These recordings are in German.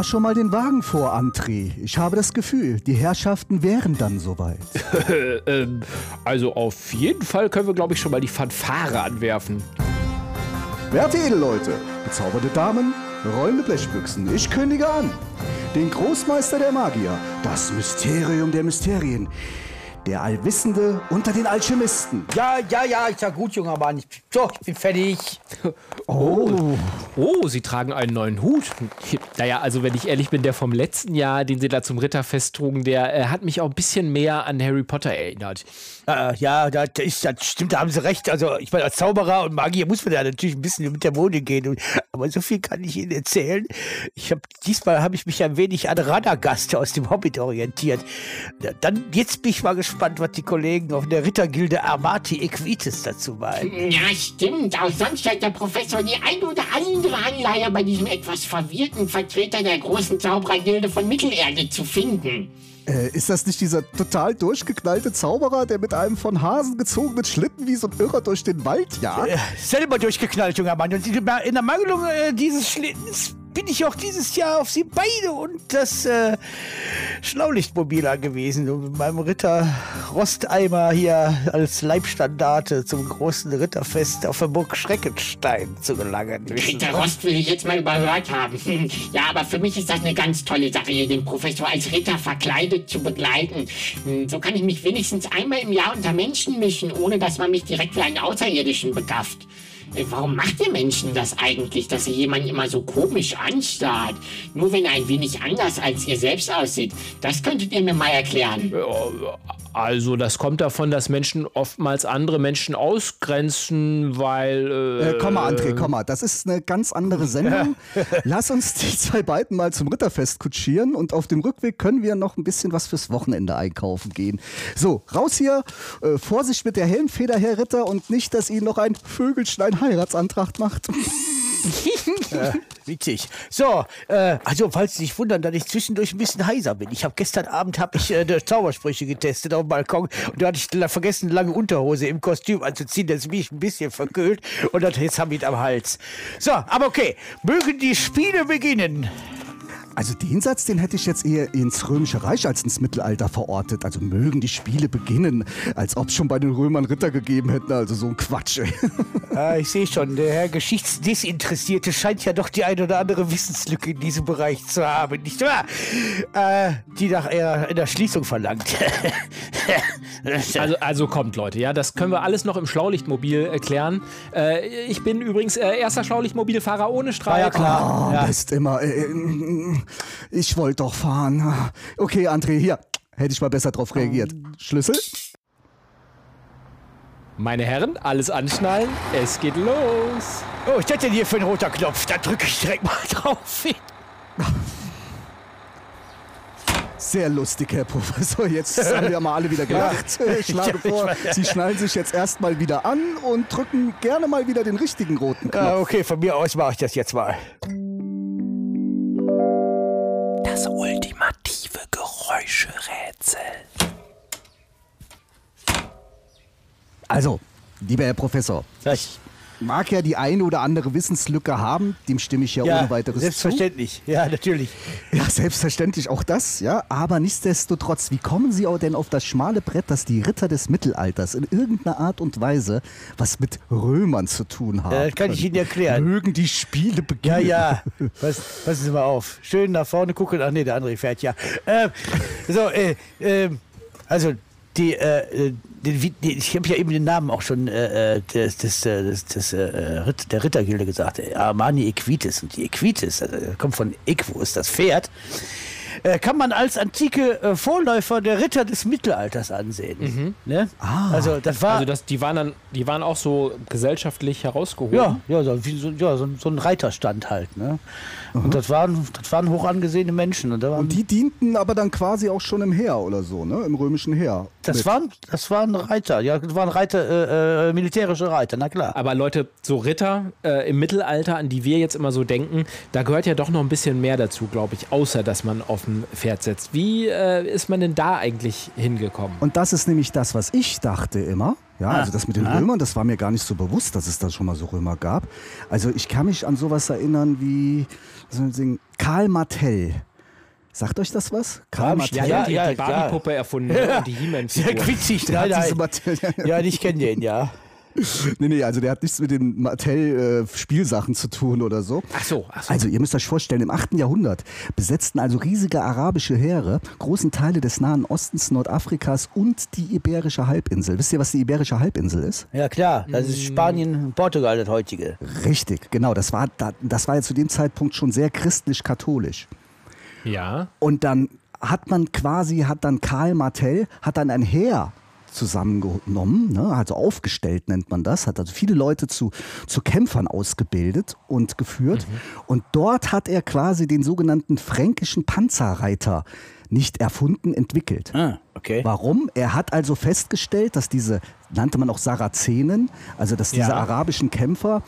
Fahr schon mal den Wagen vor, André. Ich habe das Gefühl, die Herrschaften wären dann soweit. ähm, also auf jeden Fall können wir, glaube ich, schon mal die Fanfare anwerfen. Werte Edelleute, bezauberte Damen, rollende Blechbüchsen, ich kündige an. Den Großmeister der Magier, das Mysterium der Mysterien, der Allwissende unter den Alchemisten. Ja, ja, ja, ist ja gut, junger Mann. Ich, so, ich bin fertig. Oh. Oh, Sie tragen einen neuen Hut. Naja, also wenn ich ehrlich bin, der vom letzten Jahr, den Sie da zum Ritterfest trugen, der äh, hat mich auch ein bisschen mehr an Harry Potter erinnert. Äh, ja, das, ist, das stimmt, da haben Sie recht. Also, ich meine, als Zauberer und Magier muss man ja natürlich ein bisschen mit der Mode gehen. Und, aber so viel kann ich Ihnen erzählen. Ich habe diesmal habe ich mich ein wenig an Radagast aus dem Hobbit orientiert. Ja, Dann, jetzt bin ich mal gespannt, was die Kollegen auf der Rittergilde Armati Equites dazu meinen. Ja, stimmt. Auch sonst hat der Professor die ein oder andere Anleihe bei diesem etwas verwirrten Vertreter der großen Zauberergilde von Mittelerde zu finden. Äh, ist das nicht dieser total durchgeknallte Zauberer, der mit einem von Hasen gezogenen Schlitten wie so ein Irrer durch den Wald jagt? Äh, selber durchgeknallt, junger Mann. Und in der Mangelung äh, dieses Schlittens bin ich auch dieses Jahr auf Sie beide und das äh, Schlaulichtmobil angewiesen, um mit meinem Ritter Rosteimer hier als Leibstandarte zum großen Ritterfest auf der Burg Schreckenstein zu gelangen. Sie? Rost will ich jetzt mal überhört haben. Ja, aber für mich ist das eine ganz tolle Sache, hier den Professor als Ritter verkleidet zu begleiten. Hm, So kann ich mich wenigstens einmal im Jahr unter Menschen mischen, ohne dass man mich direkt für einen Außerirdischen begafft. Äh, Warum macht ihr Menschen das eigentlich, dass ihr jemanden immer so komisch anstarrt? Nur wenn er ein wenig anders als ihr selbst aussieht. Das könntet ihr mir mal erklären. Also das kommt davon, dass Menschen oftmals andere Menschen ausgrenzen, weil... Äh, komm mal, André, komm mal. Das ist eine ganz andere Sendung. Lass uns die zwei beiden mal zum Ritterfest kutschieren und auf dem Rückweg können wir noch ein bisschen was fürs Wochenende einkaufen gehen. So, raus hier. Äh, Vorsicht mit der Helmfeder, Herr Ritter, und nicht, dass Ihnen noch ein Vögelschlein Heiratsantrag macht. Äh, witzig. So, äh, also falls Sie sich wundern, dass ich zwischendurch ein bisschen heiser bin. Ich habe gestern Abend hab ich äh, die Zaubersprüche getestet auf dem Balkon und da hatte ich vergessen, eine lange Unterhose im Kostüm anzuziehen. Das bin ich ein bisschen verkühlt und das, jetzt habe ich es am Hals. So, aber okay. Mögen die Spiele beginnen. Also den Satz, den hätte ich jetzt eher ins Römische Reich als ins Mittelalter verortet. Also mögen die Spiele beginnen, als ob es schon bei den Römern Ritter gegeben hätten. Also so ein Quatsch. Ey. Ah, ich sehe schon, der Herr Geschichtsdesinteressierte scheint ja doch die ein oder andere Wissenslücke in diesem Bereich zu haben, nicht wahr? Äh, die nach eher in der Schließung verlangt. Also, also kommt, Leute, ja, das können wir alles noch im Schlaulichtmobil erklären. Äh, ich bin übrigens äh, erster Schlaulichtmobilfahrer ohne Streik. War ja klar. Oh, Ja. Mist immer. Ich wollte doch fahren. Okay, André, hier. Hätte ich mal besser drauf reagiert. Schlüssel? Meine Herren, alles anschnallen, es geht los. Oh, was ist das denn hier für ein roter Knopf? Da drücke ich direkt mal drauf. Sehr lustig, Herr Professor. Jetzt haben wir mal alle wieder gelacht. Ich schlage Ja, ich vor. Sie schnallen sich jetzt erstmal wieder an und drücken gerne mal wieder den richtigen roten Knopf. Ah, okay, von mir aus mache ich das jetzt mal. Geräuscherätsel. Also, lieber Herr Professor, Das, mag ja die eine oder andere Wissenslücke haben, dem stimme ich ja, ja, ohne weiteres zu. selbstverständlich. Ja, natürlich. Ja, selbstverständlich auch das, ja. Aber nichtsdestotrotz, wie kommen Sie auch denn auf das schmale Brett, dass die Ritter des Mittelalters in irgendeiner Art und Weise was mit Römern zu tun haben? Ja, das kann ich Ihnen erklären. Mögen die Spiele Ja, beginnen. ja. Pass, passen Sie mal auf. Schön nach vorne gucken. Ach nee, der andere fährt ja. Ähm, so, äh, ähm, also die, äh, die, ich habe ja eben den Namen auch schon äh, äh des, des, äh, des, des äh, Ritt, der Rittergilde gesagt, Armani Equitis. Und die Equitis, also kommt von Equus, das Pferd äh, kann man als antike äh, Vorläufer der Ritter des Mittelalters ansehen. Mhm. Ne? Ah. Also das war. Also das, die waren dann, die waren auch so gesellschaftlich herausgehoben. Ja, ja, so, wie, so, ja, so, so ein Reiterstand halt. Ne? Mhm. Und das waren, das waren hoch angesehene Menschen. Und, waren, und, die dienten aber dann quasi auch schon im Heer oder so, ne? Im römischen Heer. Das waren, das waren Reiter, ja, das waren Reiter, äh, äh, militärische Reiter, na klar. Aber Leute, so Ritter äh, im Mittelalter, an die wir jetzt immer so denken, da gehört ja doch noch ein bisschen mehr dazu, glaube ich, außer dass man auf ein Pferd setzt. Wie äh, ist man denn da eigentlich hingekommen? Und das ist nämlich das, was ich dachte immer. Ja, ah, also das mit den ah. Römern, das war mir gar nicht so bewusst, dass es da schon mal so Römer gab. Also ich kann mich an sowas erinnern wie Karl Martell. Sagt euch das was? Karl Martell? Ja, ja, die, die Barbie-Puppe erfunden ja. und die He-Man-Figur. Ja, witzig, nein, nein. Ja, ich kenne den, ja. nee, nee, also der hat nichts mit den Mattel-Spielsachen äh, zu tun oder so. Ach so, ach so. Also ihr müsst euch vorstellen, im 8. Jahrhundert besetzten also riesige arabische Heere großen Teile des Nahen Ostens, Nordafrikas und die Iberische Halbinsel. Wisst ihr, was die Iberische Halbinsel ist? Ja klar, das ist Spanien, Portugal, das heutige. Richtig, genau. Das war, das war ja zu dem Zeitpunkt schon sehr christlich-katholisch. Ja. Und dann hat man quasi, hat dann Karl Martell, hat dann ein Heer zusammengenommen, ne? also aufgestellt nennt man das, hat also viele Leute zu, zu Kämpfern ausgebildet und geführt. Mhm. Und dort hat er quasi den sogenannten fränkischen Panzerreiter nicht erfunden, entwickelt. Ah, okay. Warum? Er hat also festgestellt, dass diese, nannte man auch Sarazenen, also dass diese ja. arabischen Kämpfer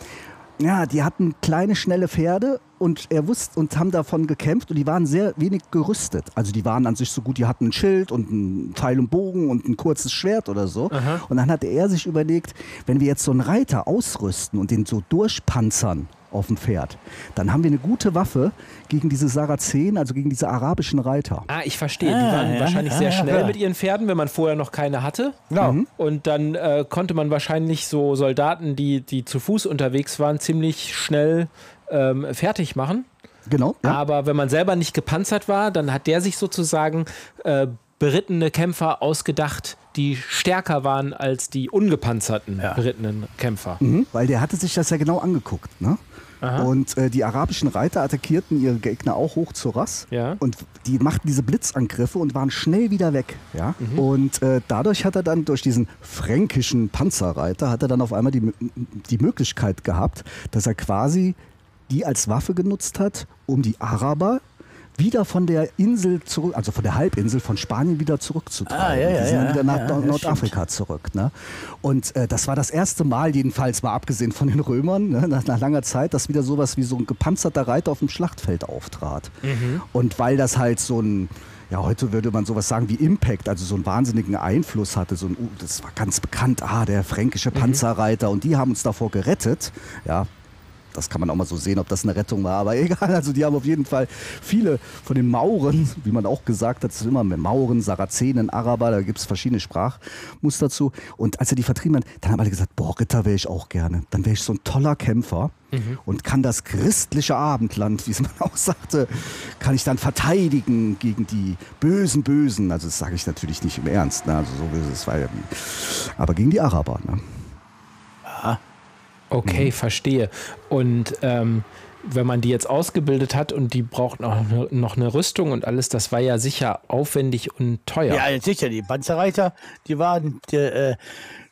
ja, die hatten kleine, schnelle Pferde und er wusste und haben davon gekämpft und die waren sehr wenig gerüstet. Also die waren an sich so gut, die hatten ein Schild und einen Pfeil und Bogen und ein kurzes Schwert oder so. Aha. Und dann hatte er sich überlegt, wenn wir jetzt so einen Reiter ausrüsten und den so durchpanzern, auf dem Pferd. Dann haben wir eine gute Waffe gegen diese Sarazenen, also gegen diese arabischen Reiter. Ah, ich verstehe. Ah, die waren ja, wahrscheinlich ja, sehr schnell ja. mit ihren Pferden, wenn man vorher noch keine hatte. Ja. Mhm. Und dann äh, konnte man wahrscheinlich so Soldaten, die, die zu Fuß unterwegs waren, ziemlich schnell ähm, fertig machen. Genau. Aber wenn man selber nicht gepanzert war, dann hat der sich sozusagen äh, berittene Kämpfer ausgedacht, die stärker waren als die ungepanzerten berittenen Kämpfer. Mhm, weil der hatte sich das ja genau angeguckt. Ne? Aha. Und äh, die arabischen Reiter attackierten ihre Gegner auch hoch zur Rass. Ja. Und die machten diese Blitzangriffe und waren schnell wieder weg. Ja? Mhm. Und äh, dadurch hat er dann durch diesen fränkischen Panzerreiter hat er dann auf einmal die, die Möglichkeit gehabt, dass er quasi die als Waffe genutzt hat, um die Araber wieder von der Insel zurück, also von der Halbinsel von Spanien wieder zurückzutreiben. Ah, ja, ja, die sind dann wieder nach ja, Nordafrika zurück. Ne? Und äh, das war das erste Mal, jedenfalls mal abgesehen von den Römern, ne, nach, nach, langer Zeit, dass wieder sowas wie so ein gepanzerter Reiter auf dem Schlachtfeld auftrat. Mhm. Und weil das halt so ein ja, heute würde man sowas sagen wie Impact, also so einen wahnsinnigen Einfluss hatte. So ein, uh, das war ganz bekannt, ah, der fränkische mhm. Panzerreiter mhm. und die haben uns davor gerettet. Ja, das kann man auch mal so sehen, ob das eine Rettung war. Aber egal, also die haben auf jeden Fall viele von den Mauren, wie man auch gesagt hat, es ist immer mit Mauren, Sarazenen, Araber, da gibt es verschiedene Sprachmuster zu. Und als er die vertrieben hat, dann haben alle gesagt, boah, Ritter wäre ich auch gerne. Dann wäre ich so ein toller Kämpfer mhm. und kann das christliche Abendland, wie es man auch sagte, kann ich dann verteidigen gegen die bösen Bösen. Also das sage ich natürlich nicht im Ernst, ne? also so böse, es wie, aber gegen die Araber. Ne? Okay, mhm. verstehe. Und ähm, wenn man die jetzt ausgebildet hat und die braucht noch, noch eine Rüstung und alles, das war ja sicher aufwendig und teuer. Ja, sicher. Die Panzerreiter, die waren die, äh,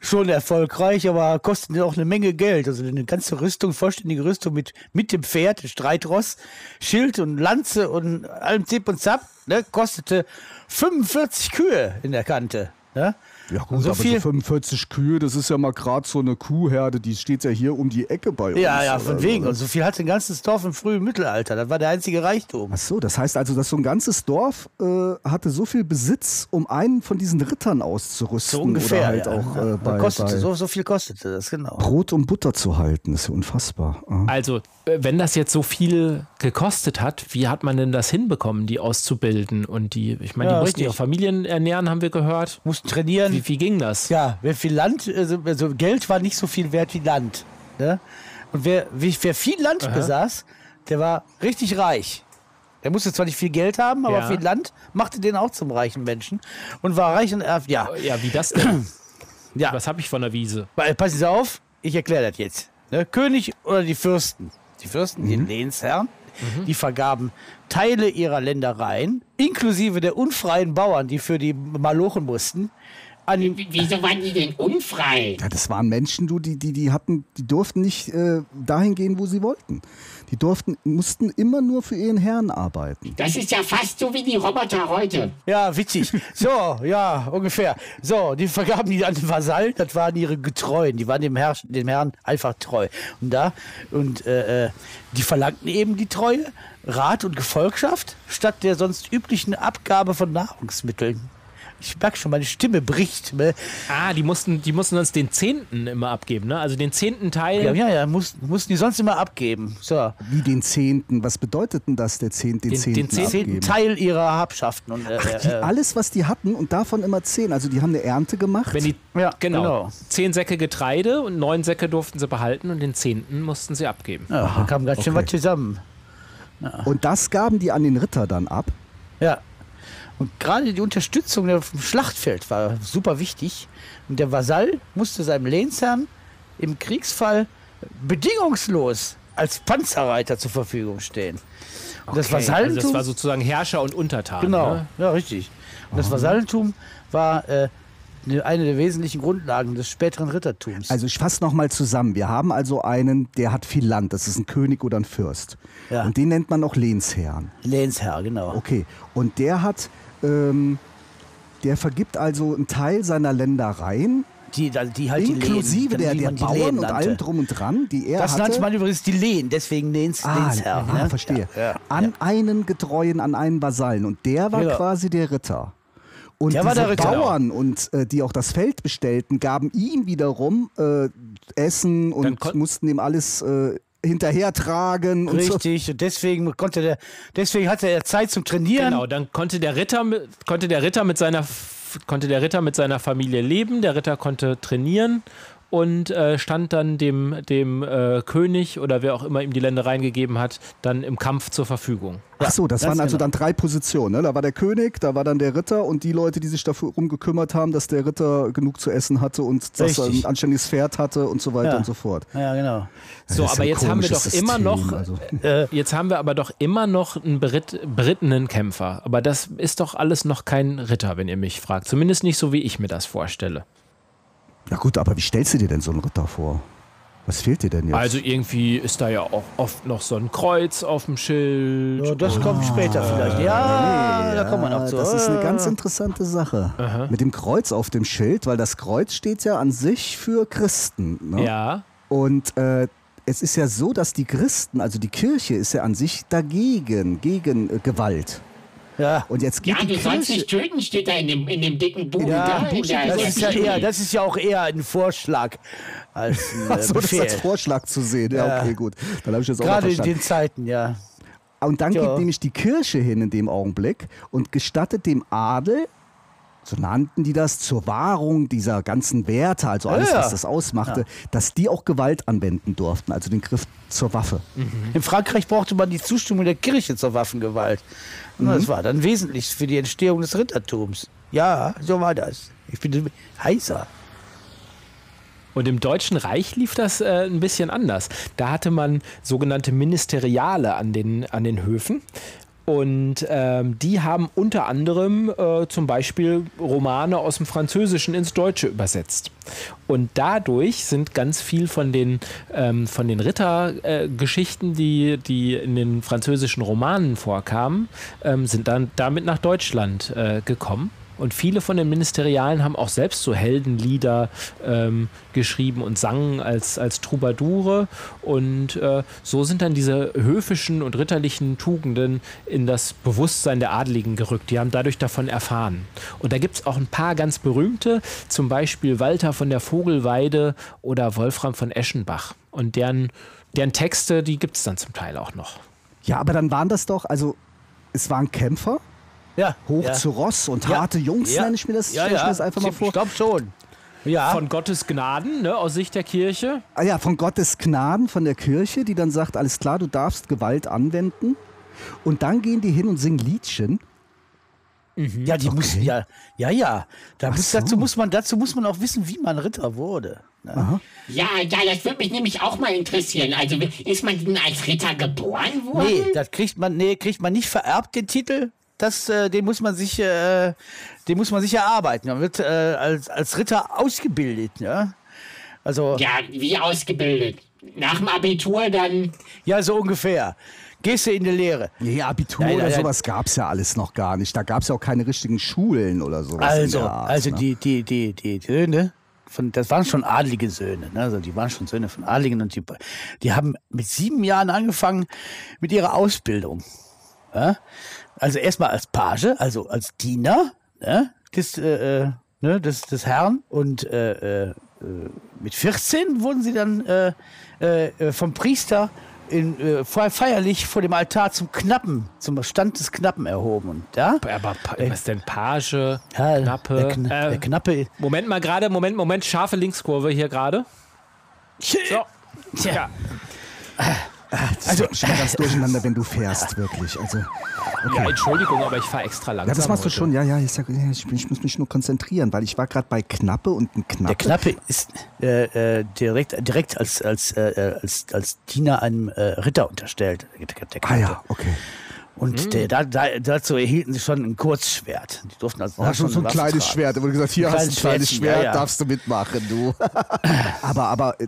schon erfolgreich, aber kosten auch eine Menge Geld. Also eine ganze Rüstung, vollständige Rüstung mit, mit dem Pferd, Streitross, Schild und Lanze und allem Zip und Zap, ne, kostete 45 Kühe in der Kante. Ne? Ja gut, so aber viel, so 45 Kühe, das ist ja mal gerade so eine Kuhherde, die steht ja hier um die Ecke bei uns. Ja, ja, von wegen. Und so viel hat ein ganzes Dorf im frühen Mittelalter. Das war der einzige Reichtum. Ach so, das heißt also, dass so ein ganzes Dorf äh, hatte so viel Besitz, um einen von diesen Rittern auszurüsten. So ungefähr, oder halt ja. auch äh, bei, kostete, bei so, so viel kostete das, genau. Brot und Butter zu halten, ist ja unfassbar. Ja. Also, äh, wenn das jetzt so viel gekostet hat, wie hat man denn das hinbekommen, die auszubilden? Und die, ich meine, ja, die mussten ihre Familien ernähren, haben wir gehört. Mussten trainieren. Wie, wie ging das? Ja, wer viel Land, also, also, Geld war nicht so viel wert wie Land. Ne? Und wer, wer viel Land Aha. besaß, der war richtig reich. Der musste zwar nicht viel Geld haben, aber Ja. viel Land machte den auch zum reichen Menschen und war reich und erf ja. Ja, wie das denn? Ja. Was habe ich von der Wiese? Weil, Passen Sie auf, ich erkläre das jetzt. Ne? König oder die Fürsten? Die Fürsten, die Lehnsherren, die vergaben Teile ihrer Ländereien, inklusive der unfreien Bauern, die für die Malochen mussten, an W- Wieso waren die denn unfrei? Ja, das waren Menschen, du, die, die, die hatten, die durften nicht äh, dahin gehen, wo sie wollten. Die durften, mussten immer nur für ihren Herrn arbeiten. Das ist ja fast so wie die Roboter heute. Ja, witzig. So, ja, ungefähr. So, die vergaben die an den Vasallen, das waren ihre Getreuen, die waren dem, Herr, dem Herrn einfach treu. Und da, und äh, äh, die verlangten eben die Treue, Rat und Gefolgschaft, statt der sonst üblichen Abgabe von Nahrungsmitteln. Ich merke schon, meine Stimme bricht. Ne? Ah, die mussten, die mussten uns den Zehnten immer abgeben, ne? Also den zehnten Teil. Ja, ja, ja mussten, mussten die sonst immer abgeben. So, Wie den Zehnten. Was bedeutet denn das, der Zehnten, den Den- Zehnten den Zehnten Teil ihrer Habschaften. Und, äh, Die, äh, alles, was die hatten und davon immer zehn. Also die haben eine Ernte gemacht. Wenn die, Ja, genau. genau. Zehn Säcke Getreide und neun Säcke durften sie behalten und den zehnten mussten sie abgeben. ja, da kam ganz schön okay. was zusammen. und das gaben die an den Ritter dann ab. Ja. Und gerade die Unterstützung auf dem Schlachtfeld war super wichtig. Und der Vasall musste seinem Lehnsherrn im Kriegsfall bedingungslos als Panzerreiter zur Verfügung stehen. Und das Okay, Vasallentum, also das war sozusagen Herrscher und Untertan. genau, Ne? ja richtig. Und das Vasallentum war äh, ne- eine der wesentlichen Grundlagen des späteren Rittertums. Also ich fasse nochmal zusammen. Wir haben also einen, der hat viel Land. Das ist ein König oder ein Fürst. Ja. Und den nennt man auch Lehnsherrn. Lehnsherr, genau. Okay. Und der hat, ähm, der vergibt also einen Teil seiner Ländereien, Die, die halt inklusive die Lehen, der, der die Bauern Lehen und allem drum und dran, die er Das hatte. nannte man übrigens die Lehen, deswegen Lehns, Ah, Lehnsherr. ja, ne? verstehe. Ja, ja, an einen Getreuen, an einen Vasallen. Und der war Genau. quasi der Ritter. Und Der diese Ritter. Bauern und äh, die auch das Feld bestellten, gaben ihm wiederum äh, Essen und mussten ihm alles äh, hinterhertragen und so. Richtig, und deswegen konnte der, deswegen hatte er Zeit zum Trainieren. Genau, dann konnte der Ritter mit, konnte der Ritter mit seiner konnte der Ritter mit seiner Familie leben, der Ritter konnte trainieren und äh, stand dann dem, dem äh, König oder wer auch immer ihm die Ländereien gegeben hat, dann im Kampf zur Verfügung. Ach so, das ganz waren also genau. dann drei Positionen. Ne? Da war der König, da war dann der Ritter und die Leute, die sich darum gekümmert haben, dass der Ritter genug zu essen hatte und dass er ein anständiges Pferd hatte und so weiter Ja. und so fort. Ja, genau. So, Das aber jetzt haben wir doch komisches immer System, noch, also. äh, jetzt haben wir aber doch immer noch einen Brit berittenen Kämpfer. Aber das ist doch alles noch kein Ritter, wenn ihr mich fragt. Zumindest nicht so, wie ich mir das vorstelle. Ja gut, aber wie stellst du dir denn so einen Ritter vor? Was fehlt dir denn jetzt? Also irgendwie ist da ja auch oft noch so ein Kreuz auf dem Schild. Ja, das kommt später vielleicht. Ja, da kommen wir noch zu. Das ist eine Äh, ganz interessante Sache. Mit dem Kreuz auf dem Schild, weil das Kreuz steht ja an sich für Christen. Ne? Ja. Und äh, es ist ja so, dass die Christen, also die Kirche, ist ja an sich dagegen, gegen äh, Gewalt. Ja, Und jetzt geht Ja, die du sollst Kirche. nicht töten, steht da in dem, in dem dicken Buch. ja da, das, ist ja eher, das ist ja auch eher ein Vorschlag als ein äh, Achso, das Befehl. als Vorschlag zu sehen. Ja, Ja. okay, gut. Dann habe ich das auch Gerade in den Zeiten, ja. Und dann Ja. geht nämlich die Kirche hin in dem Augenblick und gestattet dem Adel, so nannten die das, zur Wahrung dieser ganzen Werte, also alles, Ja, ja. was das ausmachte, dass die auch Gewalt anwenden durften, also den Griff zur Waffe. In Frankreich brauchte man die Zustimmung der Kirche zur Waffengewalt. Und Mhm. das war dann wesentlich für die Entstehung des Rittertums. Ja, so war das. Ich bin heißer. Und im Deutschen Reich lief das äh, ein bisschen anders. Da hatte man sogenannte Ministeriale an den, an den Höfen. Und ähm, die haben unter anderem äh, zum Beispiel Romane aus dem Französischen ins Deutsche übersetzt. Und dadurch sind ganz viel von den, ähm, den Rittergeschichten, äh, die, die in den französischen Romanen vorkamen, ähm, sind dann damit nach Deutschland äh, gekommen. Und viele von den Ministerialen haben auch selbst so Heldenlieder ähm, geschrieben und sangen als, als Troubadoure. Und äh, so sind dann diese höfischen und ritterlichen Tugenden in das Bewusstsein der Adligen gerückt. Die haben dadurch davon erfahren. Und da gibt es auch ein paar ganz berühmte, zum Beispiel Walter von der Vogelweide oder Wolfram von Eschenbach. Und deren, deren Texte, die gibt es dann zum Teil auch noch. Ja, aber dann waren das doch, also es waren Kämpfer, Ja. hoch ja. zu Ross und Ja. harte Jungs, Ja. nenne ich mir das, Ja, stell ich ja. mir das einfach mal vor. Ich glaube schon. Ja. Von Gottes Gnaden, ne, aus Sicht der Kirche. Ah ja, von Gottes Gnaden, von der Kirche, die dann sagt, alles klar, du darfst Gewalt anwenden. Und dann gehen die hin und singen Liedchen. Ja, die müssen ja, ja, ja. Da muss, so. dazu, muss man, dazu muss man auch wissen, wie man Ritter wurde. Ne? Ja, ja, das würde mich nämlich auch mal interessieren. Also ist man denn als Ritter geboren worden? Nee, das kriegt man, nee, kriegt man nicht vererbt, den Titel. Das, äh, den muss man sich, äh, den muss man sich erarbeiten. Man wird äh, als, als Ritter ausgebildet, ja. Also, ja. Ja, wie ausgebildet. Nach dem Abitur dann. so ungefähr. Gehst du in die Lehre. Nee, Abitur Nein, oder nein, nein. sowas gab es ja alles noch gar nicht. Da gab es ja auch keine richtigen Schulen oder sowas. in Also, der Art, also ne? die, die, die, die Söhne, von, das waren schon adlige Söhne, ne? also die waren schon Söhne von Adligen und die, die haben mit sieben Jahren angefangen mit ihrer Ausbildung. Ja? Also erstmal als Page, also als Diener ne? des, äh, äh, ne? des, des Herrn und äh, äh, mit 14 wurden sie dann äh, äh, vom Priester in, fe- feierlich vor dem Altar zum Knappen, zum Stand des Knappen erhoben. Und da Aber was ist denn Page, ja, Knappe? Der, Kn der Knappe. Moment mal gerade, Moment, Moment, scharfe Linkskurve hier gerade. So. Ja. Das also, schon ganz durcheinander, wenn du fährst, wirklich. Also, ja, Entschuldigung, aber ich fahre extra langsam. ja, das machst du heute. schon. Ja, ja, ich, sag, ich, ich muss mich nur konzentrieren, weil ich war gerade bei Knappe und ein Knappe. Der Knappe ist äh, äh, direkt, direkt als, als, äh, als, als Diener einem äh, Ritter unterstellt. Ah ja, okay. Und der, da, da, dazu erhielten sie schon ein Kurzschwert. Die durften also Ja, schon so ein kleines tragen. Schwert. Da wurde gesagt, hier Ein hast du ein kleines Schwert, ja, ja. darfst du mitmachen, du. aber aber äh,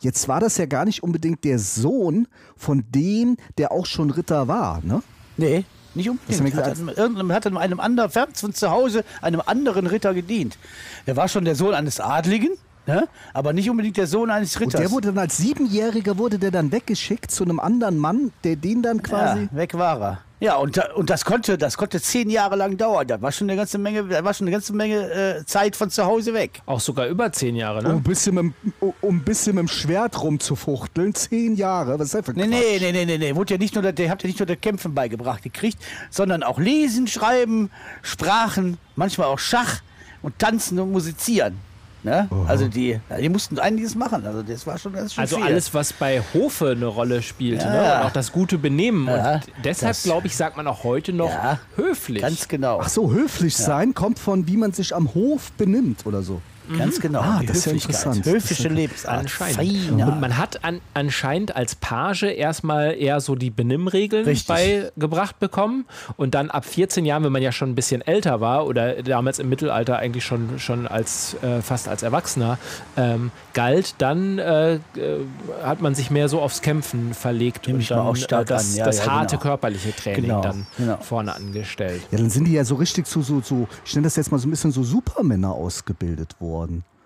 jetzt war das ja gar nicht unbedingt der Sohn von dem, der auch schon Ritter war, ne? Nee, nicht unbedingt. Hat, irgendeinem hat einem anderen, fern von zu Hause, einem anderen Ritter gedient. Er war schon der Sohn eines Adligen, ne? aber nicht unbedingt der Sohn eines Und Ritters. der wurde dann als Siebenjähriger wurde der dann weggeschickt zu einem anderen Mann, der den dann quasi. Ja, weg war er. Ja, und, und das konnte, das konnte zehn Jahre lang dauern. Da war schon eine ganze Menge, da war schon eine ganze Menge äh, Zeit von zu Hause weg. Auch sogar über zehn Jahre, Um ne? ein, bisschen mit, dem- um ein bisschen mit dem Schwert rumzufuchteln, zehn Jahre. Was ist das für ein Nee, nee, nee, nee, nee, nee. Wurde ja nicht nur, der, der habt ja nicht nur das Kämpfen beigebracht gekriegt, sondern auch Lesen, Schreiben, Sprachen, manchmal auch Schach und Tanzen und Musizieren. Ne? Also die, die mussten einiges machen. Also das war schon, ist schon Also viel. alles, was bei Hofe eine Rolle spielt, Ja, ne? ja. Und auch das gute Benehmen. Ja, und deshalb, glaube ich, sagt man auch heute noch Ja, höflich. Ganz genau. Ach so, höflich sein kommt von, wie man sich am Hof benimmt oder so. Ganz genau. Ah, die das ist ja interessant. Höfische Lebensart. Anscheinend. Und man hat an, anscheinend als Page erstmal eher so die Benimmregeln Richtig. beigebracht bekommen. Und dann ab 14 Jahren, wenn man ja schon ein bisschen älter war oder damals im Mittelalter eigentlich schon, schon als äh, fast als Erwachsener ähm, galt, dann äh, äh, hat man sich mehr so aufs Kämpfen verlegt Nehme und dann auch stark äh, das. Ja, das ja, harte genau. körperliche Training Genau, dann genau. vorne angestellt. Ja, dann sind die ja so richtig so, so, so ich nenne das jetzt mal so ein bisschen so Supermänner ausgebildet worden.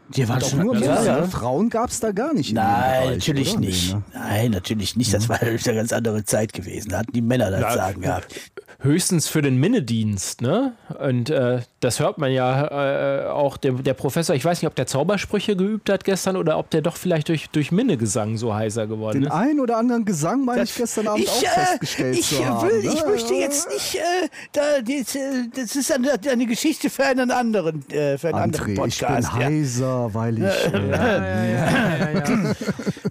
Die waren schon nur ja, ja. Frauen gab es da gar nicht. Nein, Bereich, natürlich oder? Nee, nicht. ne? Nein, natürlich nicht. Das war eine ganz andere Zeit gewesen. Da hatten die Männer das Sagen gehabt. Höchstens für den Minnedienst, ne? Und äh, das hört man ja äh, auch, der, der Professor, ich weiß nicht, ob der Zaubersprüche geübt hat gestern oder ob der doch vielleicht durch, durch Minnegesang so heiser geworden Den ist. einen oder anderen Gesang meine ich gestern Abend auch festgestellt ich, zu äh, haben. will, ne? ich möchte jetzt nicht, äh, da, das, äh, das ist eine, eine Geschichte für einen anderen, äh, für einen anderen André, ich bin Podcast. ja. heiser, weil ich.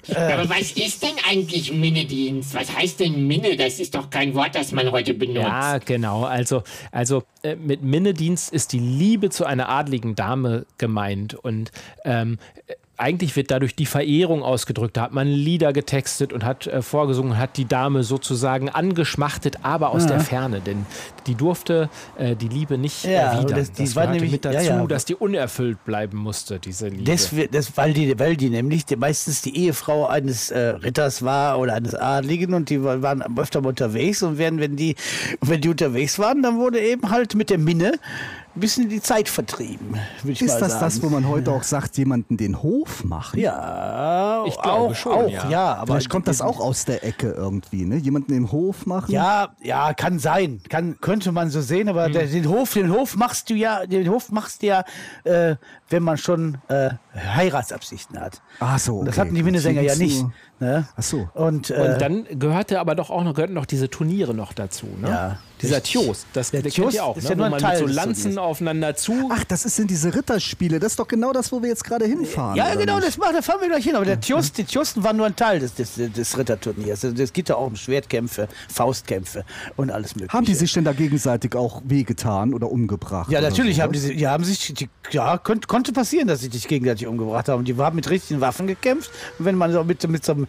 Äh, Aber was ist denn eigentlich Minnedienst? Was heißt denn Minne? Das ist doch kein Wort, das man heute benutzt. Ja, genau. Also, also äh, mit Minnedienst ist die Liebe zu einer adligen Dame gemeint. Und ähm, äh, eigentlich wird dadurch die Verehrung ausgedrückt. Da hat man Lieder getextet und hat äh, vorgesungen, hat die Dame sozusagen angeschmachtet, aber aus der Ferne. Denn die durfte äh, die Liebe nicht Ja, erwidern. das- Das, die war nämlich- mit ja, dazu, ja. dass die unerfüllt bleiben musste, diese Liebe. Das, das, weil, die, weil die nämlich die, meistens die Ehefrau eines äh, Ritters war oder eines Adligen und die wa- waren öfter mal unterwegs und wenn, wenn, die, wenn die unterwegs waren, dann wurde eben halt mit der Minne ein bisschen die Zeit vertrieben, ist mal das sagen. das, wo man heute auch sagt, jemanden den Hof machen? Ja, Ich glaube auch, schon, auch, ja. ja. aber Vielleicht kommt das auch aus der Ecke irgendwie, ne? Jemanden den Hof machen? Ja, ja, kann sein, kann könnte man so sehen, aber der, den Hof, den Hof machst du ja, den Hof machst du ja, äh, wenn man schon äh, Heiratsabsichten hat. Ach so, Und das okay, hatten die. Minnesänger ja nicht. Ne? Ach so. Und, äh, Und dann gehörte aber doch auch noch, gehörten noch diese Turniere noch dazu. Ne? Ja. Dieser Tios, das Der Tios ihr auch, ist ne? ja nur wo ein man Teil mit so Lanzen aufeinander zu. Ach, das sind diese Ritterspiele. Das ist doch genau das, wo wir jetzt gerade hinfahren. Ja, genau, nicht? das macht, da fahren wir gleich hin. Aber der Tjust, die Tjusten waren nur ein Teil des, des, des Ritterturniers. Also, Es geht ja auch um Schwertkämpfe, Faustkämpfe und alles mögliche. Haben die sich denn da gegenseitig auch wehgetan oder umgebracht? Ja, natürlich haben die, sowas? sich- die haben sich, die, ja, konnte, konnte passieren, dass sie sich gegenseitig umgebracht haben. Die haben mit richtigen Waffen gekämpft. Und wenn man so mit, mit so einem,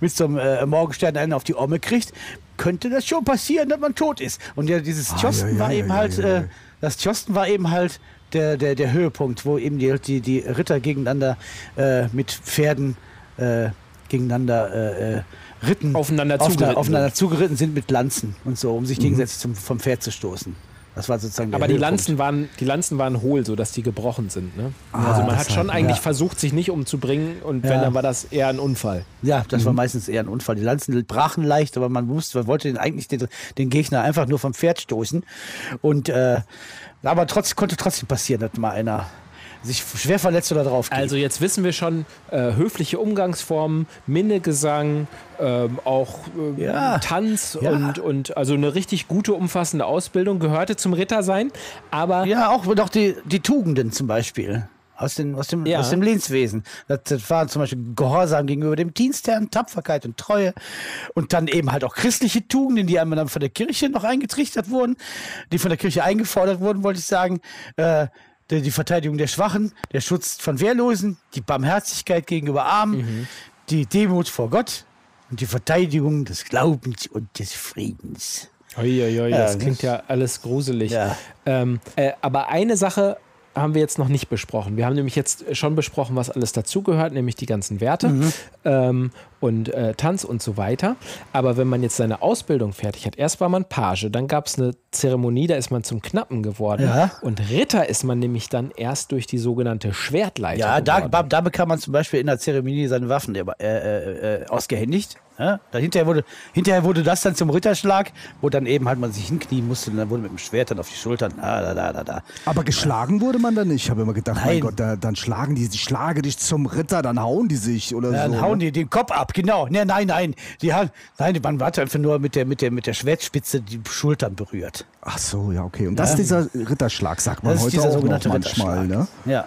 mit so einem äh, Morgenstern einen auf die Omme kriegt, könnte das schon passieren, dass man tot ist. Und ja, dieses Ah, Tjosten ja, war ja, eben ja, halt, ja, äh, das Tjosten war eben halt der, der, der Höhepunkt, wo eben die, die, die Ritter gegeneinander äh, mit Pferden äh, gegeneinander äh, äh, ritten. Aufeinander Auf- zugeritten Aufeinander sind. zugeritten sind mit Lanzen und so, um sich gegenseitig zum, vom Pferd zu stoßen. Das war sozusagen Aber die Höhepunkt. Lanzen, waren, die Lanzen waren hohl, sodass die gebrochen sind. Ne? Ah, also man hat schon eigentlich ja. versucht, sich nicht umzubringen und Ja. wenn, dann war das eher ein Unfall. Ja, das war meistens eher ein Unfall. Die Lanzen brachen leicht, aber man wusste, man wollte den, eigentlich den, den Gegner einfach nur vom Pferd stoßen. Und äh, aber trotz, konnte trotzdem passieren, dass mal einer sich schwer verletzt oder drauf geht. Also jetzt wissen wir schon, äh, höfliche Umgangsformen, Minnegesang, ähm, auch äh, Ja. Tanz Ja. Und, und also eine richtig gute, umfassende Ausbildung gehörte zum Rittersein. Aber ja, auch noch die, die Tugenden zum Beispiel. Aus, den, aus, dem, Ja. aus dem Lehnswesen. Das, das war zum Beispiel Gehorsam gegenüber dem Dienstherrn, Tapferkeit und Treue. Und dann eben halt auch christliche Tugenden, die einmal dann von der Kirche noch eingetrichtert wurden, die von der Kirche eingefordert wurden, wollte ich sagen. Äh, die, Verteidigung der Schwachen, der Schutz von Wehrlosen, die Barmherzigkeit gegenüber Armen, die Demut vor Gott und die Verteidigung des Glaubens und des Friedens. Uiuiui, Ja, das das- klingt ja alles gruselig. Ja. Ähm, äh, aber eine Sache haben wir jetzt noch nicht besprochen. Wir haben nämlich jetzt schon besprochen, was alles dazugehört, nämlich die ganzen Werte Mhm. ähm, und äh, Tanz und so weiter. Aber wenn man jetzt seine Ausbildung fertig hat, erst war man Page, dann gab es eine Zeremonie, da ist man zum Knappen geworden. Ja. Und Ritter ist man nämlich dann erst durch die sogenannte Schwertleiter Ja, da, da bekam man zum Beispiel in der Zeremonie seine Waffen äh, äh, äh, ausgehändigt. Ja? Dann hinterher, wurde, hinterher wurde das dann zum Ritterschlag, wo dann eben halt man sich hinknien musste und dann wurde mit dem Schwert dann auf die Schultern. Ah, da, da, da, da. Aber geschlagen wurde man da nicht. Ich habe immer gedacht, mein Nein. Gott, da, dann schlagen die, die schlage dich zum Ritter, dann hauen die sich oder Ja, so. dann hauen ne? die den Kopf ab, genau. Nee, nein, nein. Die haben, nein, man hat einfach nur mit der, mit der, mit der Schwertspitze die Schultern berührt. Ach so, ja, okay. Und das ist dieser Ritterschlag, sagt man Das ist heute dieser auch noch sogenannte manchmal, Ritterschlag. ne? Ja.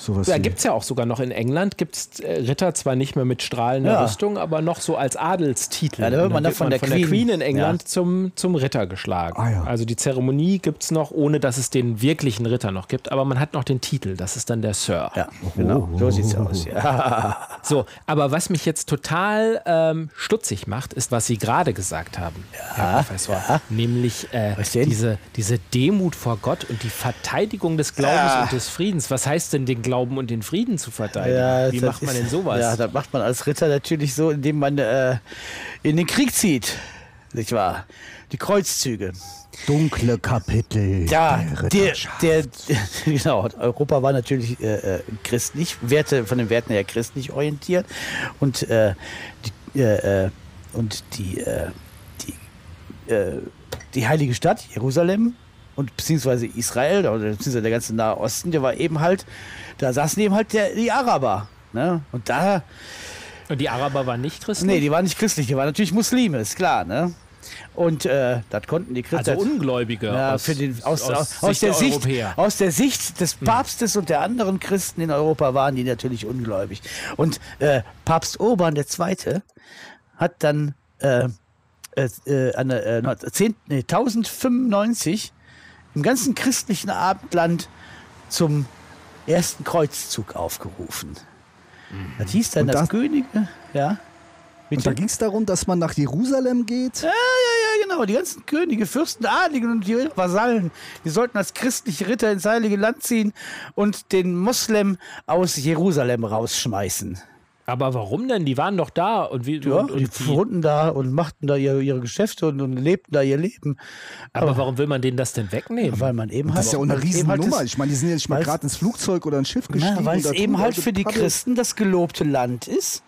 Sowas Da gibt es ja auch sogar noch in England, gibt es äh, Ritter zwar nicht mehr mit strahlender Ja. Rüstung, aber noch so als Adelstitel. Ja, da wird man dann da von der Queen- Queen in England Ja. zum, zum Ritter geschlagen. Ah, ja. Also die Zeremonie gibt es noch, ohne dass es den wirklichen Ritter noch gibt, aber man hat noch den Titel, das ist dann der Sir. Ja, genau. So sieht's aus. Ja. So, aber was mich jetzt total ähm, stutzig macht, ist, was Sie gerade gesagt haben, Herr Professor. Nämlich äh, diese, diese Demut vor Gott und die Verteidigung des Glaubens Ja. und des Friedens. Was heißt denn, den Glauben und den Frieden zu verteidigen? Wie das macht man ist- denn sowas? Ja, das macht man als Ritter natürlich so, indem man äh, in den Krieg zieht. Nicht wahr? Die Kreuzzüge. Dunkle Kapitel Ja, der der, der, genau, Europa war natürlich äh, äh, christlich, Werte, von den Werten her christlich orientiert. Und äh, die, äh, äh, und die, äh, die, äh, die heilige Stadt, Jerusalem, und beziehungsweise Israel, oder beziehungsweise der ganze Nahe Osten, der war eben halt, da saßen eben halt der, die Araber. Ne? Und da, Und die Araber waren nicht Christen? nee, die waren nicht christlich, die waren natürlich Muslime, ist klar, ne? Und äh, das konnten die Christen. also Ungläubige Ja, aus, den, aus, aus, aus, Sicht der Sicht, aus der Sicht des Papstes und der anderen Christen in Europa waren die natürlich ungläubig. Und äh, Papst Urban II. hat dann äh, äh, äh, an der, äh, 10, nee, 1095 im ganzen christlichen Abendland zum ersten Kreuzzug aufgerufen. Das hieß dann Und das das- Könige, ja. Und da ging es darum, dass man nach Jerusalem geht. Ja, ja, ja, genau. Die ganzen Könige, Fürsten, Adligen und die Vasallen, die sollten als christliche Ritter ins Heilige Land ziehen und den Moslem aus Jerusalem rausschmeißen. Aber warum denn? Die waren doch da. Und wie, Ja, und, und die wohnten da und machten da ihre, ihre Geschäfte und, und lebten da ihr Leben. aber warum will man denen das denn wegnehmen? Weil man eben Das halt. ist ja auch eine halt Riesennummer. das- Ich meine, die sind ja nicht mal gerade ins Flugzeug oder ein Schiff gestiegen. Weil es eben halt für die. Christen das gelobte Land ist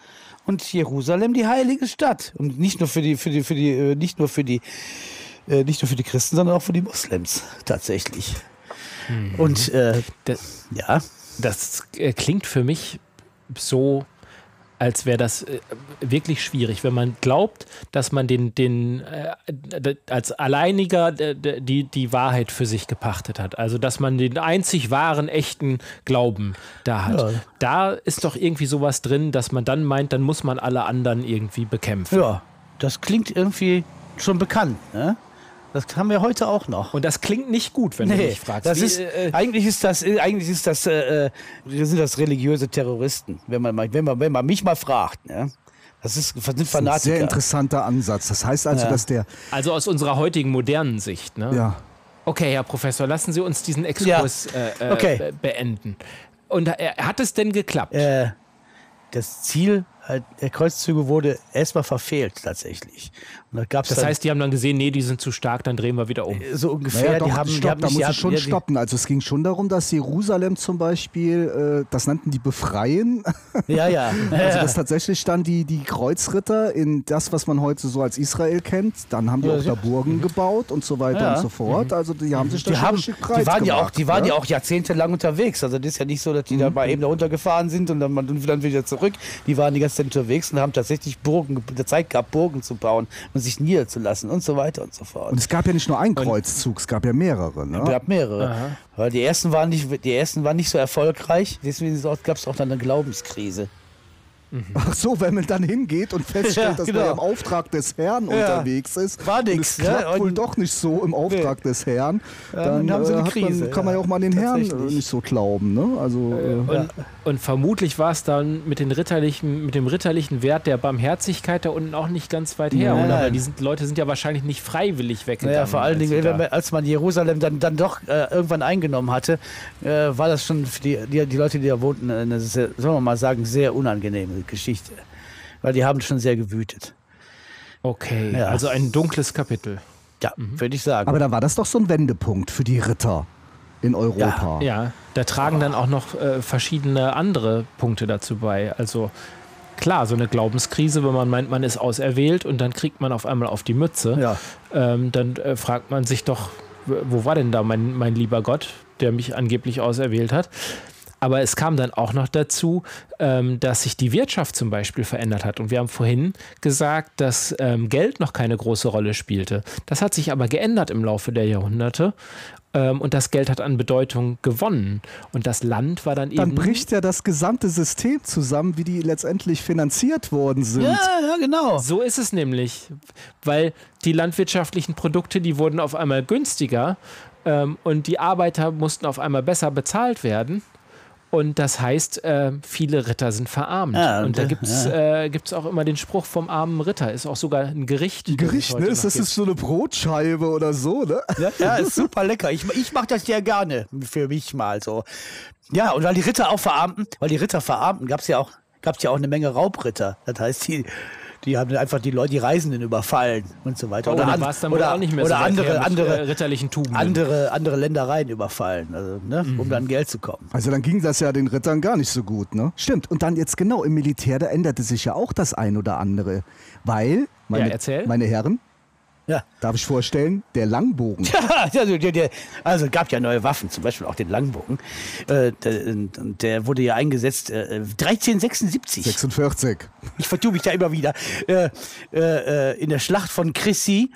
und Jerusalem die heilige Stadt und nicht nur für die für die für die äh, nicht nur für die äh, nicht nur für die Christen, sondern auch für die Moslems tatsächlich. Und äh, Das, ja, das äh, klingt für mich so, als wäre das äh, wirklich schwierig, wenn man glaubt, dass man den, den äh, als alleiniger die, die Wahrheit für sich gepachtet hat. Also dass man den einzig wahren, echten Glauben da hat. Ja. Da ist doch irgendwie sowas drin, dass man dann meint, dann muss man alle anderen irgendwie bekämpfen. Ja, das klingt irgendwie schon bekannt. Ne? Das haben wir heute auch noch. Und das klingt nicht gut, wenn du mich fragst. das Wie, ist, äh, eigentlich ist das, äh, eigentlich ist das, äh, äh, sind das religiöse Terroristen, wenn man, wenn man, wenn man mich mal fragt. Ne? Das ist, das sind Das ist ein Fanatiker. sehr interessanter Ansatz. Das heißt also, Ja. dass der, also aus unserer heutigen modernen Sicht. Ne? ja, Okay, Herr Professor, lassen Sie uns diesen Exkurs äh, äh, Okay. be- beenden. Und äh, hat es denn geklappt? äh, das Ziel halt, der Kreuzzüge wurde erstmal verfehlt tatsächlich. Da gab's das heißt, die haben dann gesehen, nee, die sind zu stark, dann drehen wir wieder um. so ungefähr, naja, doch, die haben, stopp, die haben da muss haben- schon stoppen. Also es ging schon darum, dass Jerusalem zum Beispiel, äh, das nannten die Befreien, Ja, ja. also dass tatsächlich dann die, die Kreuzritter in das, was man heute so als Israel kennt, dann haben die Ja, auch da Burgen gebaut und so weiter Ja. Mhm. und so fort. Also die haben sich da Die, schon haben, die breit waren ja auch, gemacht, die waren ne? ja auch jahrzehntelang unterwegs. Also das ist ja nicht so, dass die da mal eben da runtergefahren sind und dann, dann wieder zurück. Die waren die ganze Zeit unterwegs und haben tatsächlich Burgen, Zeit gehabt, Burgen zu bauen und sich niederzulassen und so weiter und so fort. Und es gab ja nicht nur einen Kreuzzug, es gab ja mehrere. Ne? Es gab mehrere. Weil die ersten waren nicht, die ersten waren nicht so erfolgreich, deswegen gab es auch dann eine Glaubenskrise. Ach so, wenn man dann hingeht und feststellt, Ja, dass genau. man ja im Auftrag des Herrn unterwegs ist. War und nix, Es klappt wohl doch nicht so im Auftrag des Herrn. Dann, dann haben sie äh, Krise, man, kann man ja ja. auch mal den Herrn äh, nicht so glauben. Ne? Also, äh, Und, und vermutlich war es dann mit, den ritterlichen, mit dem ritterlichen Wert der Barmherzigkeit da unten auch nicht ganz weit her, Nein, oder? Weil die sind, Leute sind ja wahrscheinlich nicht freiwillig weggegangen. Naja, vor allen als Dingen, man, als man Jerusalem dann, dann doch äh, irgendwann eingenommen hatte, äh, war das schon für die, die, die Leute, die da wohnten, eine, sehr, sollen wir mal sagen, sehr unangenehme Geschichte. Weil die haben schon sehr gewütet. Okay, Ja. also ein dunkles Kapitel. Ja, würde ich sagen. aber da war das doch so ein Wendepunkt für die Ritter in Europa. Ja, da tragen dann auch noch äh, verschiedene andere Punkte dazu bei. Also klar, so eine Glaubenskrise, wenn man meint, man ist auserwählt und dann kriegt man auf einmal auf die Mütze, ja. ähm, dann äh, fragt man sich doch, wo war denn da mein, mein lieber Gott, der mich angeblich auserwählt hat? Aber es kam dann auch noch dazu, ähm, dass sich die Wirtschaft zum Beispiel verändert hat. Und wir haben vorhin gesagt, dass ähm, Geld noch keine große Rolle spielte. Das hat sich aber geändert im Laufe der Jahrhunderte. Ähm, und das Geld hat an Bedeutung gewonnen. Und das Land war dann, Dann eben. bricht ja das gesamte System zusammen, wie die letztendlich finanziert worden sind. ja, ja, genau. So ist es nämlich, weil die landwirtschaftlichen Produkte, die wurden auf einmal günstiger ähm, und die Arbeiter mussten auf einmal besser bezahlt werden. Und das heißt, äh, viele Ritter sind verarmt. Ja, und und, da äh, gibt es äh, gibt's auch immer den Spruch vom armen Ritter. Ist auch sogar ein Gericht. es Gericht, ne? Ist das gibt. ist so eine Brotscheibe oder so, ne? Ja, ja, ist super lecker. Ich, ich mache das ja gerne für mich mal so. Ja, und weil die Ritter auch verarmten, weil die Ritter verarmten, gab es ja auch, gab's ja auch eine Menge Raubritter. Das heißt, die, die haben einfach die Leute, die Reisenden überfallen und so weiter. Oh, da an- oder, auch nicht mehr oder so andere, andere, äh, ritterlichen Tugenden. andere, andere Ländereien überfallen, also, ne, Mhm. um dann Geld zu kommen. Also dann ging das ja den Rittern gar nicht so gut, ne? Stimmt. Und dann jetzt genau im Militär, da änderte sich ja auch das ein oder andere. Weil, meine, Ja, meine Herren, Ja. darf ich vorstellen, der Langbogen. also, der, also gab ja neue Waffen, zum Beispiel auch den Langbogen. Äh, der, wurde ja eingesetzt äh, 1376. 46. ich vertue mich da immer wieder, äh, äh, in der Schlacht von Crécy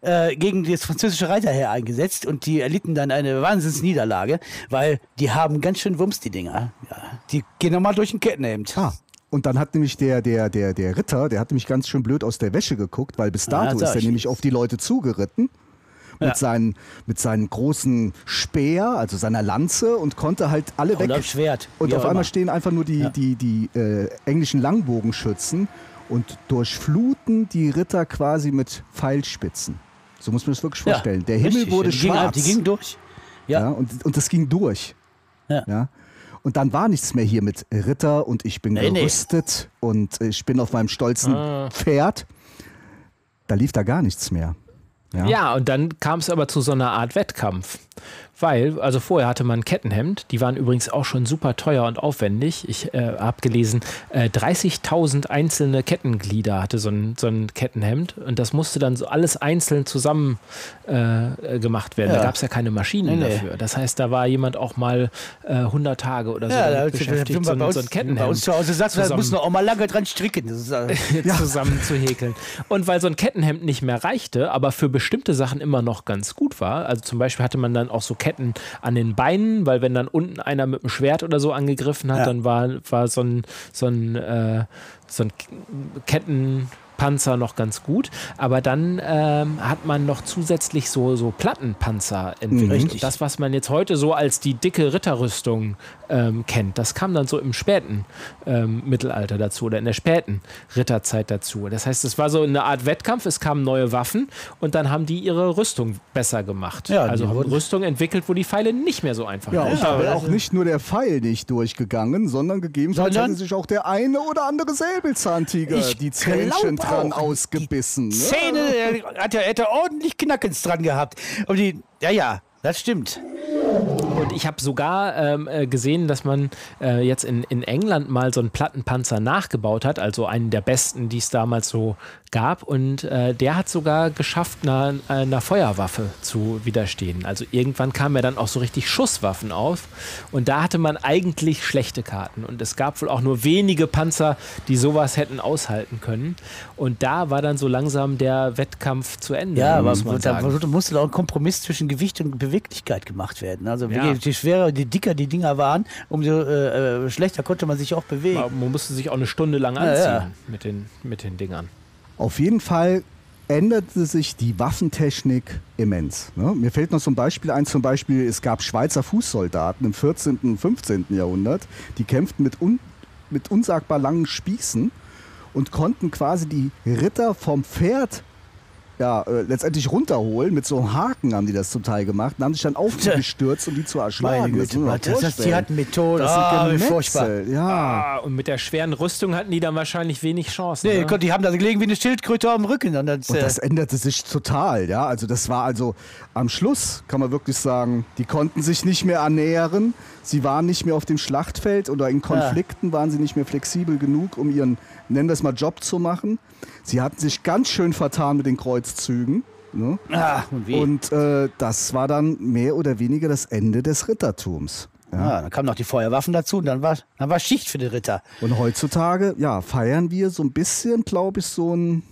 äh, gegen das französische Reiterheer eingesetzt und die erlitten dann eine Wahnsinnsniederlage, weil die haben ganz schön Wumms, die Dinger. Ja, die gehen nochmal durch den Kettenhemd. Ah. Und dann hat nämlich der, der, der, der Ritter, der hat nämlich ganz schön blöd aus der Wäsche geguckt, weil bis Ah, dato sag ist er ich. nämlich auf die Leute zugeritten. Mit, Ja. seinen, mit seinen großen Speer, also seiner Lanze und konnte halt alle weg. Am Schwert. Und auf einmal immer. stehen einfach nur die, Ja. die, die äh, englischen Langbogenschützen und durchfluten die Ritter quasi mit Pfeilspitzen. So muss man das wirklich Ja, vorstellen. Der Himmel richtig. wurde die ging, schwarz. Die ging durch. ja. Ja. und, und das ging durch. Ja. Und dann war nichts mehr hier mit Ritter und ich bin Nee, nee. gerüstet und ich bin auf meinem stolzen Ah. Pferd. Da lief da gar nichts mehr. Ja. Ja, und dann kam es aber zu so einer Art Wettkampf. Weil, also vorher hatte man ein Kettenhemd, die waren übrigens auch schon super teuer und aufwendig. Ich äh, habe gelesen, äh, 30.000 einzelne Kettenglieder hatte so ein, so ein Kettenhemd und das musste dann so alles einzeln zusammen äh, gemacht werden. Ja. Da gab es ja keine Maschinen Nee, dafür. Das heißt, da war jemand auch mal äh, 100 Tage oder so Ja, beschäftigt, bei, so, uns, so ein bei Kettenhemd uns zu Hause sagst du, da zusammen- muss man auch mal lange dran stricken. Äh, zusammen zu häkeln. Und weil so ein Kettenhemd nicht mehr reichte, aber für bestimmte Sachen immer noch ganz gut war, also zum Beispiel hatte man dann auch so Ketten an den Beinen, weil wenn dann unten einer mit dem Schwert oder so angegriffen hat, Ja. dann war, war so ein, so ein, äh, so ein Ketten. Panzer noch ganz gut, aber dann ähm, hat man noch zusätzlich so, so Plattenpanzer entwickelt. Richtig. Das, was man jetzt heute so als die dicke Ritterrüstung ähm, kennt, das kam dann so im späten ähm, Mittelalter dazu oder in der späten Ritterzeit dazu. Das heißt, es war so eine Art Wettkampf, es kamen neue Waffen und dann haben die ihre Rüstung besser gemacht. Ja, also haben Rüstung entwickelt, wo die Pfeile nicht mehr so einfach Ja, waren. und da wäre auch nicht nur der Pfeil nicht durchgegangen, sondern gegebenenfalls Sondern- hätte sich auch der eine oder andere Säbelzahntiger Ich die Zähnchen auch. ausgebissen. Ne? Zähne, er hat ja, hätte ordentlich Knackens dran gehabt. Und die, ja, ja, das stimmt. Und ich habe sogar ähm, äh, gesehen, dass man äh, jetzt in, in England mal so einen Plattenpanzer nachgebaut hat, also einen der besten, die es damals so gab. Und äh, der hat sogar geschafft, einer, einer Feuerwaffe zu widerstehen. Also irgendwann kamen ja dann auch so richtig Schusswaffen auf. Und da hatte man eigentlich schlechte Karten. Und es gab wohl auch nur wenige Panzer, die sowas hätten aushalten können. Und da war dann so langsam der Wettkampf zu Ende. Ja, aber muss man da sagen. musste auch ein Kompromiss zwischen Gewicht und Beweglichkeit gemacht werden. Also Ja. je, schwerer, je dicker die Dinger waren, umso äh, äh, schlechter konnte man sich auch bewegen. Man musste sich auch eine Stunde lang Ja, anziehen ja. Mit, den, mit den Dingern. Auf jeden Fall änderte sich die Waffentechnik immens. Ne? Mir fällt noch ein Beispiel ein, zum Beispiel, es gab Schweizer Fußsoldaten im 14. und 15. Jahrhundert, die kämpften mit, un mit unsagbar langen Spießen und konnten quasi die Ritter vom Pferd ja, äh, letztendlich runterholen. Mit so einem Haken haben die das zum Teil gemacht und haben sich dann auf die Tja. gestürzt, um die zu Meine erschlagen. Güte, muss man das, das, die hatten Methoden. das Ah, sind furchtbar. Ja. Ah, und mit der schweren Rüstung hatten die dann wahrscheinlich wenig Chancen. Nee, ne? Gott, die haben da gelegen wie eine Schildkröte am Rücken. Und das, Und äh, das änderte sich total, ja. Also das war also am Schluss, kann man wirklich sagen, die konnten sich nicht mehr annähern. Sie waren nicht mehr auf dem Schlachtfeld oder in Konflikten waren sie nicht mehr flexibel genug, um ihren, nennen wir es mal, Job zu machen. Sie hatten sich ganz schön vertan mit den Kreuzzügen. Ne? ah, und? Und äh, das war dann mehr oder weniger das Ende des Rittertums. ah, dann kamen noch die Feuerwaffen dazu und dann war, dann war Schicht für die Ritter. Und heutzutage, ja, feiern wir so ein bisschen, glaube ich, so ein.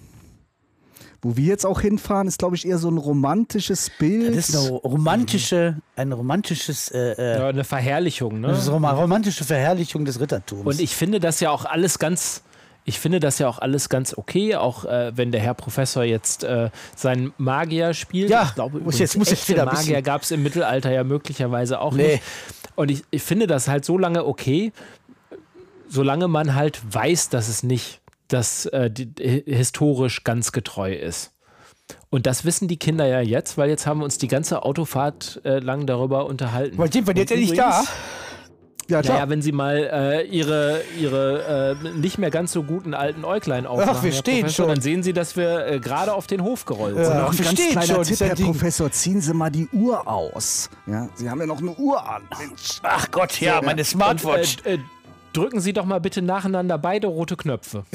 Wo wir jetzt auch hinfahren, ist, glaube ich, eher so ein romantisches Bild. Das ist eine romantische, ein romantisches, äh, äh, Ja, eine Verherrlichung. das ist Ne? eine rom- romantische Verherrlichung des Rittertums. Und ich finde das ja auch alles ganz. Ich finde das ja auch alles ganz okay, auch äh, wenn der Herr Professor jetzt äh, seinen Magier spielt. Ja, ich glaube, muss jetzt- muss jetzt wieder Magier gab es im Mittelalter ja möglicherweise auch Nee. nicht. Und ich, ich finde das halt so lange okay, solange man halt weiß, dass es nicht das äh, die, hi- historisch ganz getreu ist. Und das wissen die Kinder ja jetzt, weil jetzt haben wir uns die ganze Autofahrt äh, lang darüber unterhalten. Wann sind wir jetzt endlich da? ja, klar. naja, wenn Sie mal äh, Ihre, ihre äh, nicht mehr ganz so guten alten Äuglein aufmachen, Ach, wir Herr stehen schon. dann sehen Sie, dass wir äh, gerade auf den Hof gerollt Ja. sind. Noch ein wir ganz stehen kleiner schon, Tipp, Herr Ding. Professor, ziehen Sie mal die Uhr aus. Ja, Sie haben ja noch eine Uhr an. Mensch. Ach Gott, ja, meine Smartwatch. Und, äh, äh, drücken Sie doch mal bitte nacheinander beide rote Knöpfe.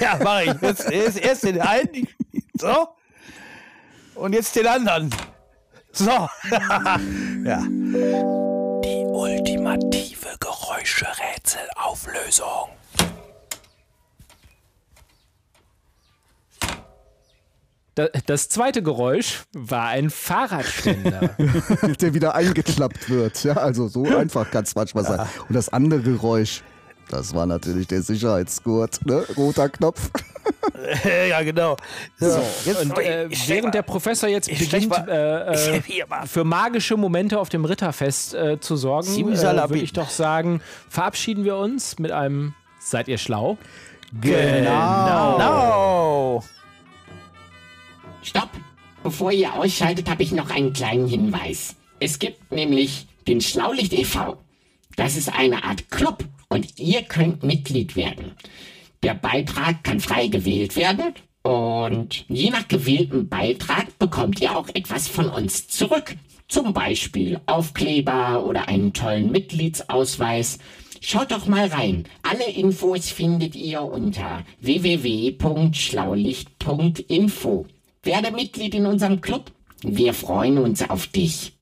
ja, mach ich. Jetzt, jetzt erst den einen. So. Und jetzt den anderen. So. ja. Die ultimative Geräuscherätselauflösung. Das zweite Geräusch war ein Fahrradständer. Der wieder eingeklappt wird. Ja, also so einfach kann es manchmal sein. Und das andere Geräusch, das war natürlich der Sicherheitsgurt. Ne? Roter Knopf. ja, genau. So, jetzt, Und äh, während der Professor jetzt beginnt, mal- äh, äh, für magische Momente auf dem Ritterfest äh, zu sorgen, äh, würde ich doch sagen, verabschieden wir uns mit einem Seid ihr schlau? Genau. No. Stopp! Bevor ihr ausschaltet, habe ich noch einen kleinen Hinweis. Es gibt nämlich den Schlaulicht e.V. Das ist eine Art Club und ihr könnt Mitglied werden. Der Beitrag kann frei gewählt werden Und je nach gewähltem Beitrag bekommt ihr auch etwas von uns zurück. Zum Beispiel Aufkleber oder einen tollen Mitgliedsausweis. Schaut doch mal rein. Alle Infos findet ihr unter www.schlaulicht.info. Werde Mitglied in unserem Club. Wir freuen uns auf dich.